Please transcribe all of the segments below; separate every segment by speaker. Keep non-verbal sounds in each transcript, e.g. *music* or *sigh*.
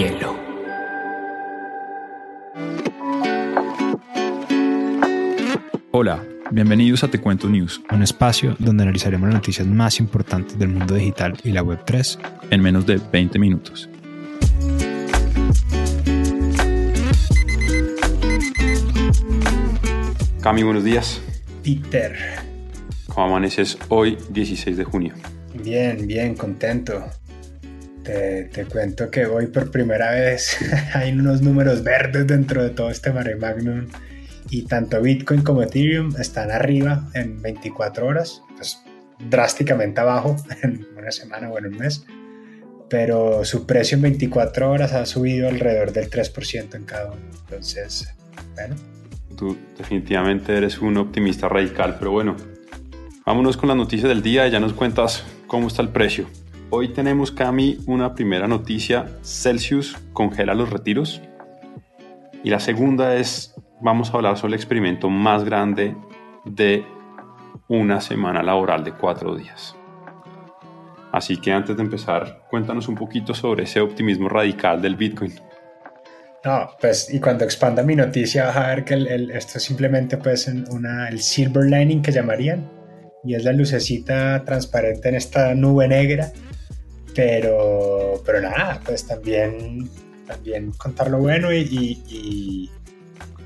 Speaker 1: hielo.
Speaker 2: Hola, bienvenidos a Te Cuento News,
Speaker 3: un espacio donde analizaremos las noticias más importantes del mundo digital y la Web3
Speaker 2: en menos de 20 minutos. Cami, buenos días.
Speaker 4: Peter.
Speaker 2: ¿Cómo amaneces hoy, 16 de junio?
Speaker 4: Bien, bien, contento. Te, te, cuento que hoy por primera vez *laughs* hay unos números verdes dentro de todo este mare magnum y tanto Bitcoin como Ethereum están arriba en 24 horas, pues drásticamente abajo *laughs* en una semana o en un mes, pero su precio en 24 horas ha subido alrededor del 3% en cada uno. Entonces, bueno.
Speaker 2: Tú definitivamente eres un optimista radical, pero bueno, vámonos con las noticias del día y ya nos cuentas cómo está el precio. Hoy tenemos, Cami, una primera noticia. Celsius congela los retiros. Y la segunda es, vamos a hablar sobre el experimento más grande de una semana laboral de cuatro días. Así que antes de empezar, cuéntanos un poquito sobre ese optimismo radical del Bitcoin.
Speaker 4: No, pues, y cuando expanda mi noticia vas a ver que esto es simplemente pues una, el silver lining que llamarían, y es la lucecita transparente en esta nube negra pero, pero nada, pues también, también contar lo bueno y,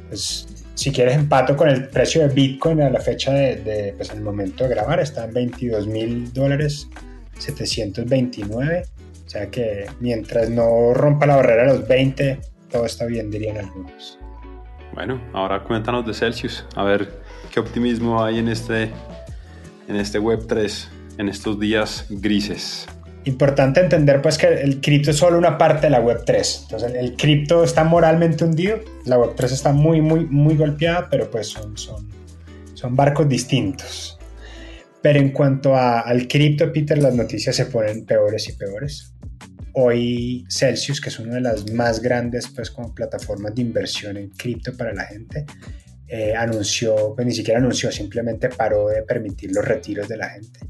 Speaker 4: pues si quieres empato con el precio de Bitcoin a la fecha de, pues el momento de grabar, está en 22 mil dólares 729. O sea que mientras no rompa la barrera de los 20, todo está bien, dirían algunos.
Speaker 2: Bueno, ahora cuéntanos de Celsius, a ver qué optimismo hay en este, en este Web3, en estos días grises
Speaker 4: importante entender pues que el cripto es solo una parte de la web 3. Entonces el, cripto está moralmente hundido, la web 3 está muy muy muy golpeada, pero pues son, son, son barcos distintos. Pero en cuanto al cripto, Peter, las noticias se ponen peores y peores. Hoy Celsius, que es una de las más grandes pues como plataformas de inversión en cripto para la gente, eh, anunció, pues ni siquiera anunció, simplemente paró de permitir los retiros de la gente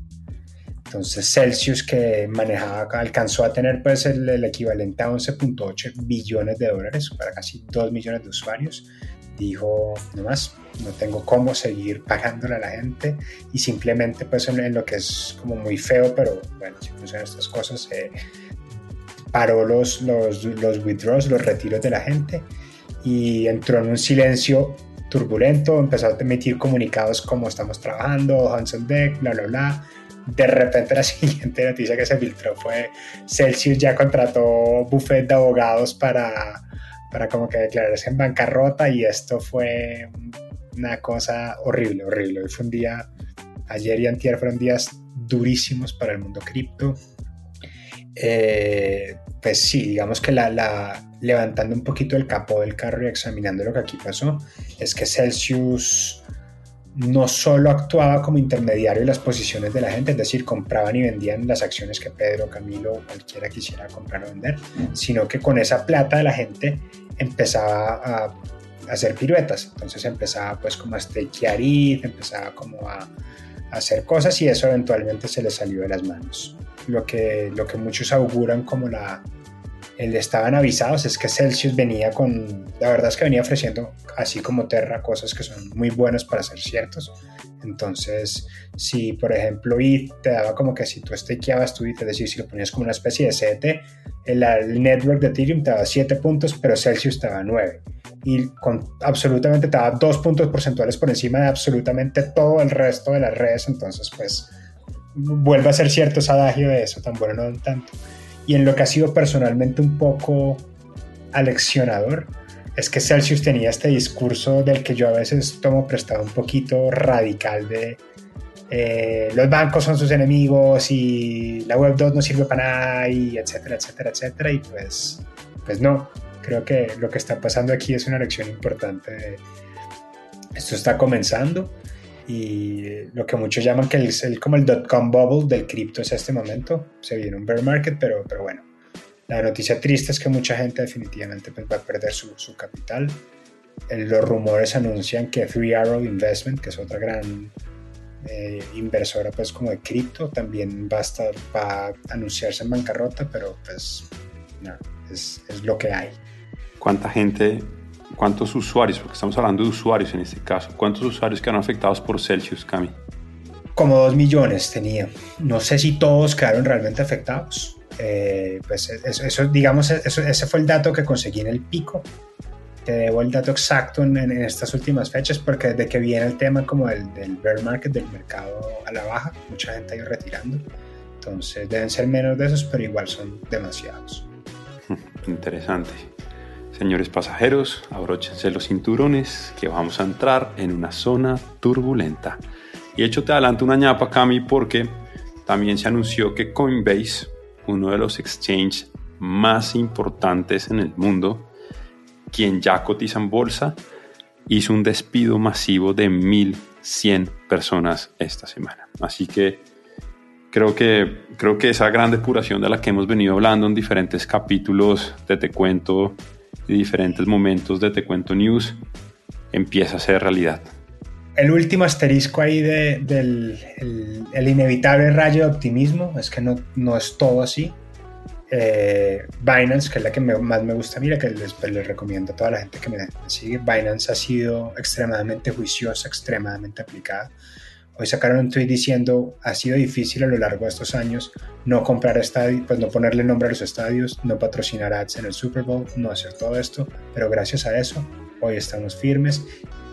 Speaker 4: entonces Celsius que manejaba, alcanzó a tener pues el, equivalente a 11.8 billones de dólares para casi 2 millones de usuarios, dijo, no más, no tengo cómo seguir pagándole a la gente y simplemente pues en, lo que es como muy feo, pero bueno, si funcionan estas cosas, eh, paró los, los, los withdraws, los retiros de la gente y entró en un silencio turbulento, empezó a emitir comunicados como estamos trabajando, Hanson Deck, bla, bla, bla, de repente la *laughs* siguiente noticia que se filtró fue Celsius ya contrató buffet de abogados para, para como que declararse en bancarrota y esto fue una cosa horrible, horrible. fue un día, ayer y antier fueron días durísimos para el mundo cripto. Eh, pues sí, digamos que la, la, levantando un poquito el capó del carro y examinando lo que aquí pasó, es que Celsius no solo actuaba como intermediario en las posiciones de la gente, es decir, compraban y vendían las acciones que Pedro, Camilo cualquiera quisiera comprar o vender, sino que con esa plata de la gente empezaba a, hacer piruetas. Entonces empezaba pues como a stakear empezaba como a, a, hacer cosas y eso eventualmente se le salió de las manos. Lo que, lo que muchos auguran como la, el estaban avisados es que Celsius venía con, la verdad es que venía ofreciendo, así como Terra, cosas que son muy buenas para ser ciertos. Entonces, si por ejemplo ETH te daba como que si tú stakeabas tu ETH, es decir, si lo ponías como una especie de CT, el, el network de Ethereum te daba 7 puntos, pero Celsius te daba 9. Y con absolutamente te daba 2 puntos porcentuales por encima de absolutamente todo el resto de las redes. Entonces, pues vuelve a ser cierto ese adagio de eso, tan bueno no tanto y en lo que ha sido personalmente un poco aleccionador es que Celsius tenía este discurso del que yo a veces tomo prestado un poquito radical de eh, los bancos son sus enemigos y la web 2 no sirve para nada y etcétera, etcétera, etcétera y pues, pues no, creo que lo que está pasando aquí es una lección importante. Esto está comenzando y lo que muchos llaman que es el, como el dot-com bubble del cripto es este momento. Se viene un bear market, pero, pero bueno. La noticia triste es que mucha gente definitivamente pues, va a perder su, su capital. los rumores anuncian que Three Arrow Investment, que es otra gran eh, inversora pues como de cripto, también va a, estar, va a anunciarse en bancarrota, pero pues no, es, es lo que hay.
Speaker 2: ¿Cuánta gente, cuántos usuarios, porque estamos hablando de usuarios en este caso, cuántos usuarios quedaron afectados por Celsius, Cami?
Speaker 4: Como dos millones tenía. No sé si todos quedaron realmente afectados. Eh, pues eso, eso digamos, eso, ese fue el dato que conseguí en el pico. Te debo el dato exacto en, en, estas últimas fechas porque desde que viene el tema como el, del bear market, del mercado a la baja, mucha gente ha ido retirando. Entonces deben ser menos de esos, pero igual son demasiados. *laughs*
Speaker 2: Interesante. Señores pasajeros, abróchense los cinturones que vamos a entrar en una zona turbulenta. Y hecho te adelanto una ñapa, Cami, porque también se anunció que Coinbase, uno de los exchanges más importantes en el mundo, quien ya cotiza en bolsa, hizo un despido masivo de 1.100 personas esta semana. Así que creo que, creo que esa gran depuración de la que hemos venido hablando en diferentes capítulos de Te Cuento y diferentes momentos de Te Cuento News empieza a ser realidad.
Speaker 4: El último asterisco ahí de, del el, el inevitable rayo de optimismo es que no, no es todo así. Eh, Binance, que es la que me, más me gusta, mira, que les, pues, les, recomiendo a toda la gente que me sigue. Binance ha sido extremadamente juiciosa, extremadamente aplicada. Hoy sacaron un tweet diciendo ha sido difícil a lo largo de estos años no comprar estadios, pues no ponerle nombre a los estadios, no patrocinar ads en el Super Bowl, no hacer todo esto, pero gracias a eso hoy estamos firmes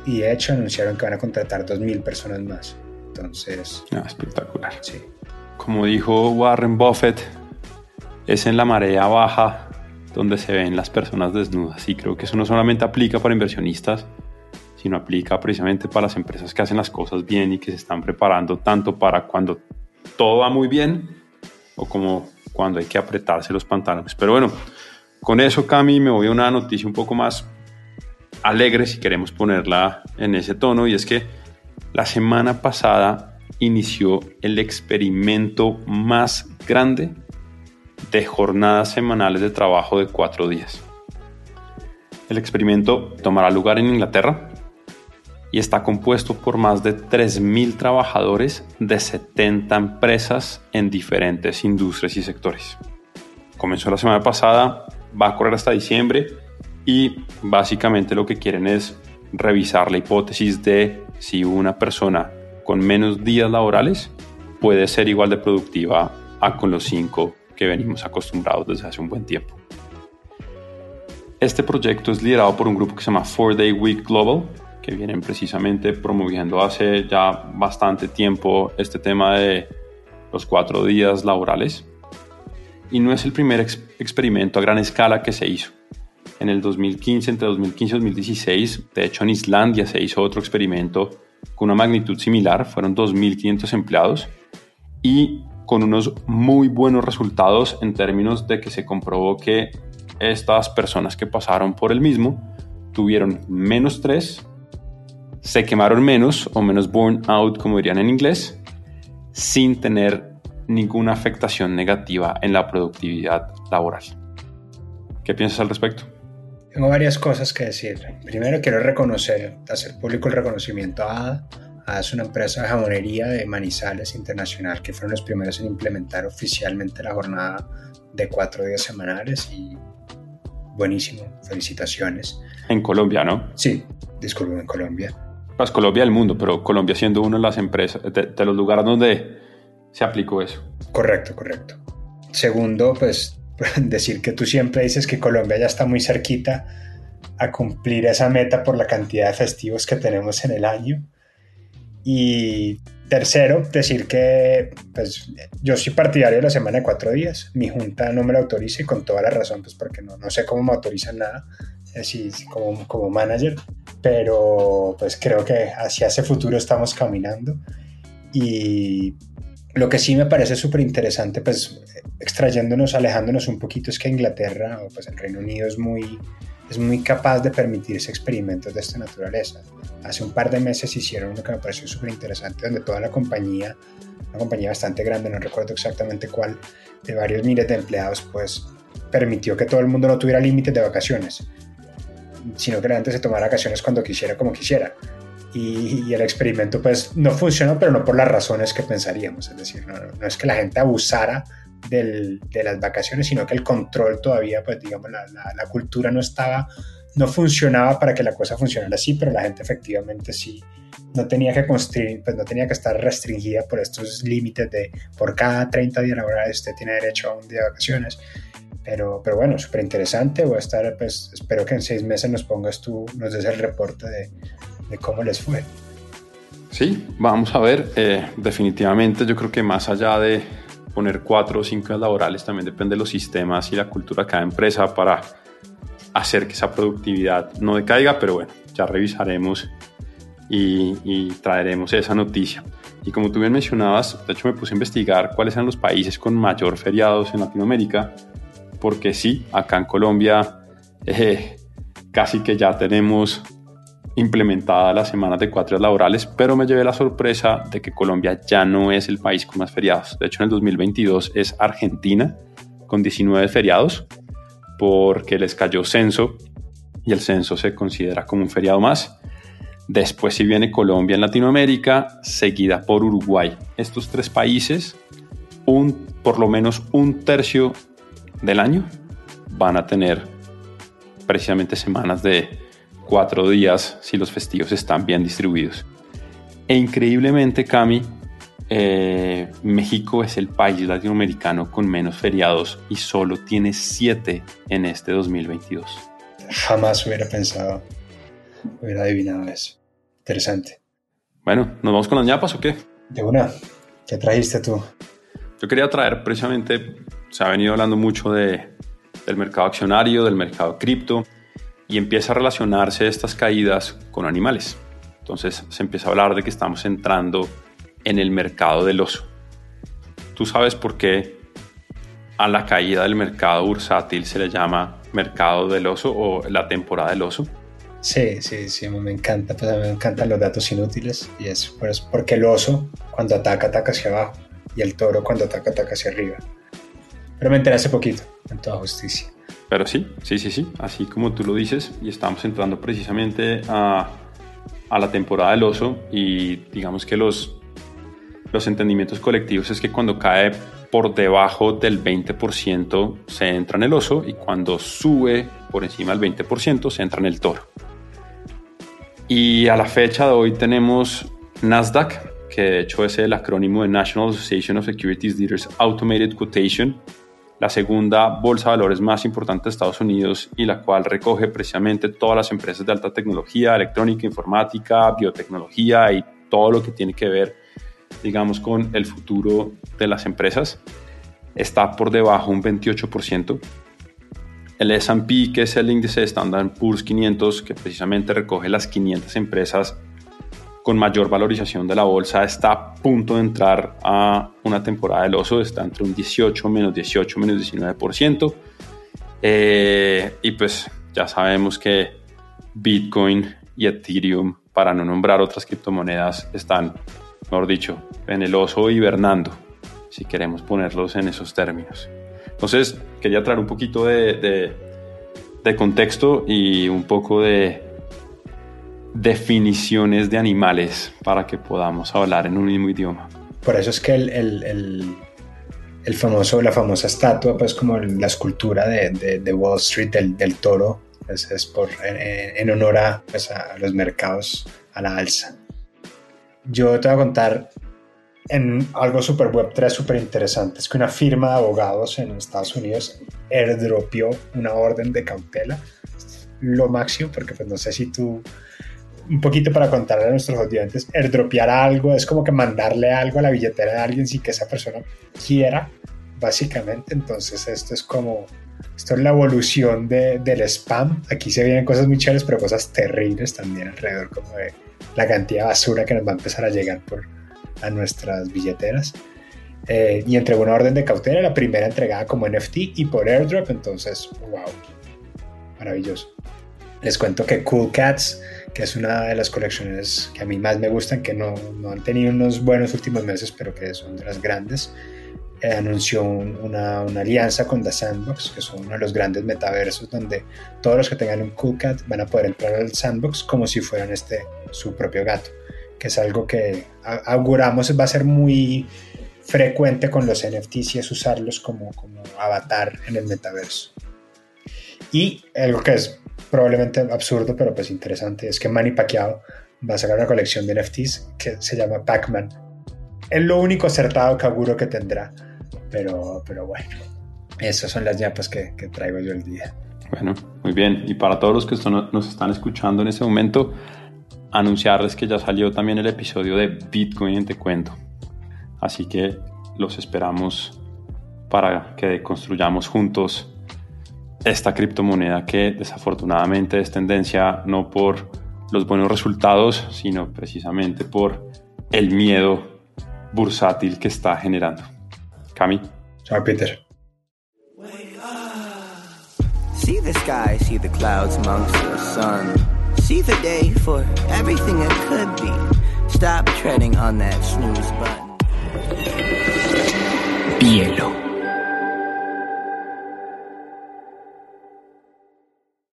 Speaker 4: y de hecho anunciaron que van a contratar 2.000 personas más. Entonces...
Speaker 2: Ah, espectacular. Sí. Como dijo Warren Buffett, es en la marea baja donde se ven las personas desnudas y creo que eso no solamente aplica para inversionistas, sino aplica precisamente para las empresas que hacen las cosas bien y que se están preparando tanto para cuando todo va muy bien o como cuando hay que apretarse los pantalones. Pero bueno, con eso, Cami, me voy a una noticia un poco más alegre, si queremos ponerla en ese tono, y es que la semana pasada inició el experimento más grande de jornadas semanales de trabajo de cuatro días. El experimento tomará lugar en Inglaterra y está compuesto por más de 3.000 trabajadores de 70 empresas en diferentes industrias y sectores. Comenzó la semana pasada, va a correr hasta diciembre y básicamente lo que quieren es revisar la hipótesis de si una persona con menos días laborales puede ser igual de productiva a con los cinco que venimos acostumbrados desde hace un buen tiempo. Este proyecto es liderado por un grupo que se llama 4 Day Week Global, que vienen precisamente promoviendo hace ya bastante tiempo este tema de los cuatro días laborales. Y no es el primer ex experimento a gran escala que se hizo. En el 2015, entre 2015 y 2016, de hecho en Islandia se hizo otro experimento con una magnitud similar, fueron 2.500 empleados y con unos muy buenos resultados en términos de que se comprobó que estas personas que pasaron por el mismo tuvieron menos estrés, se quemaron menos o menos burnout, como dirían en inglés, sin tener ninguna afectación negativa en la productividad laboral. ¿Qué piensas al respecto?
Speaker 4: Tengo varias cosas que decir. Primero quiero reconocer, hacer público el reconocimiento a. ADA es una empresa de jamonería de Manizales Internacional que fueron los primeros en implementar oficialmente la jornada de cuatro días semanales y buenísimo, felicitaciones.
Speaker 2: En Colombia, ¿no?
Speaker 4: Sí, disculpen, en Colombia.
Speaker 2: Pues Colombia del mundo, pero Colombia siendo uno de las empresas, de, de los lugares donde se aplicó eso.
Speaker 4: Correcto, correcto. Segundo, pues *laughs* decir que tú siempre dices que Colombia ya está muy cerquita a cumplir esa meta por la cantidad de festivos que tenemos en el año. Y tercero, decir que pues, yo soy partidario de la semana de cuatro días. Mi junta no me la autoriza y con toda la razón, pues porque no, no sé cómo me autorizan nada así como, como manager, pero pues creo que hacia ese futuro estamos caminando. Y lo que sí me parece súper interesante, pues extrayéndonos, alejándonos un poquito, es que Inglaterra o pues el Reino Unido es muy, es muy capaz de permitirse experimentos de esta naturaleza. Hace un par de meses hicieron uno que me pareció súper interesante, donde toda la compañía, una compañía bastante grande, no recuerdo exactamente cuál, de varios miles de empleados, pues permitió que todo el mundo no tuviera límites de vacaciones, sino que la gente se tomara vacaciones cuando quisiera, como quisiera y, el experimento pues no funcionó, pero no por las razones que pensaríamos. Es decir, no, es que la gente abusara de las vacaciones, sino que el control todavía, pues digamos, la, la, cultura no estaba, no funcionaba para que la cosa funcionara así, pero la gente efectivamente sí no tenía que construir, pues no tenía que estar restringida por estos límites de por cada 30 días laborales usted tiene derecho a un día de vacaciones. Pero, pero bueno, súper interesante. Voy a estar, pues espero que en seis meses nos pongas tú, nos des el reporte de, de cómo les fue.
Speaker 2: Sí, vamos a ver. Eh, definitivamente yo creo que más allá de poner cuatro o cinco laborales, también depende de los sistemas y la cultura de cada empresa para hacer que esa productividad no decaiga, pero bueno, ya revisaremos y, traeremos esa noticia. Y como tú bien mencionabas, de hecho me puse a investigar cuáles eran los países con mayor feriados en Latinoamérica, porque sí, acá en Colombia eh, casi que ya tenemos implementada las semanas de cuatro días laborales, pero me llevé la sorpresa de que Colombia ya no es el país con más feriados. De hecho, en el 2022 es Argentina con 19 feriados porque les cayó censo y el censo se considera como un feriado más. Después si viene Colombia en Latinoamérica, seguida por Uruguay. Estos tres países, un, por lo menos un tercio del año, van a tener precisamente semanas de, cuatro días si los festivos están bien distribuidos. E increíblemente, Cami, eh, México es el país latinoamericano con menos feriados y solo tiene siete en este 2022.
Speaker 4: Jamás hubiera pensado, hubiera adivinado eso. Interesante.
Speaker 2: Bueno, ¿nos vamos con las ñapas o qué?
Speaker 4: De una. ¿Qué trajiste tú?
Speaker 2: Yo quería traer precisamente, se ha venido hablando mucho de, del mercado accionario, del mercado cripto y empieza a relacionarse estas caídas con animales. Entonces se empieza a hablar de que estamos entrando en el mercado del oso. ¿Tú sabes por qué a la caída del mercado bursátil se le llama mercado del oso o la temporada del oso?
Speaker 4: Sí, sí, sí, me encanta, pues me encantan los datos inútiles y es pues, porque el oso cuando ataca ataca hacia abajo y el toro cuando ataca ataca hacia arriba. Pero me enteré hace poquito, en toda justicia.
Speaker 2: Pero sí, sí, sí, sí, así como tú lo dices, y estamos entrando precisamente a, a la temporada del oso y digamos que los, los entendimientos colectivos es que cuando cae por debajo del 20% se entra en el oso y cuando sube por encima del 20% se entra en el toro. Y a la fecha de hoy tenemos Nasdaq, que de hecho es el acrónimo de National Association of Securities Leaders Automated Quotation, la segunda bolsa de valores más importante de Estados Unidos y la cual recoge precisamente todas las empresas de alta tecnología, electrónica, informática, biotecnología y todo lo que tiene que ver, digamos, con el futuro de las empresas. Está por debajo un 28%. El S&P, que es el índice de Standard Poor's 500, que precisamente recoge las 500 empresas con mayor valorización de la bolsa está a punto de entrar a una temporada del oso, está entre un 18, menos 18, menos 19%. Eh, y pues ya sabemos que Bitcoin y Ethereum, para no nombrar otras criptomonedas, están, mejor dicho, en el oso hibernando, si queremos ponerlos en esos términos. Entonces, quería traer un poquito de contexto y un poco de, definiciones de animales para que podamos hablar en un mismo idioma.
Speaker 4: Por eso es que el, el, el, famoso, la famosa estatua, pues como la escultura de, de, Wall Street del, del toro, pues es por, en, honor a, pues a los mercados a la alza. Yo te voy a contar en algo super web 3 súper interesante. Es que una firma de abogados en Estados Unidos airdropió una orden de cautela. Lo máximo, porque pues no sé si tú un poquito para contarle a nuestros oyentes, airdropear algo es como que mandarle algo a la billetera de alguien sin que esa persona quiera, básicamente. Entonces esto es como, esto es la evolución de, del spam. Aquí se vienen cosas muy chéveres, pero cosas terribles también alrededor, como de la cantidad de basura que nos va a empezar a llegar por, a nuestras billeteras. Eh, y entregó una orden de cautela, la primera entregada como NFT y por airdrop, entonces, wow, maravilloso. Les cuento que Cool Cats que es una de las colecciones que a mí más me gustan, que no, no han tenido unos buenos últimos meses, pero que son de las grandes. Eh, anunció una, una, alianza con The Sandbox, que son uno de los grandes metaversos donde todos los que tengan un Cool Cat van a poder entrar al Sandbox como si fueran este, su propio gato, que es algo que auguramos va a ser muy frecuente con los NFTs y es usarlos como, como avatar en el metaverso. Y algo que es probablemente absurdo, pero pues interesante, es que Manny Pacquiao va a sacar una colección de NFTs que se llama Pac-Man. Es lo único acertado que auguro que tendrá, pero, pero bueno, esas son las yapas que, que traigo yo el día.
Speaker 2: Bueno, muy bien. Y para todos los que nos están escuchando en este momento, anunciarles que ya salió también el episodio de Bitcoin en Te Cuento. Así que los esperamos para que construyamos juntos esta criptomoneda que desafortunadamente es tendencia no por los buenos resultados, sino precisamente por el miedo bursátil que está generando. Cami.
Speaker 4: Chao, Peter.
Speaker 1: See the sky, see the clouds amongst the sun. See the day for everything it could be. Stop treading on that snooze button.
Speaker 3: Bielo.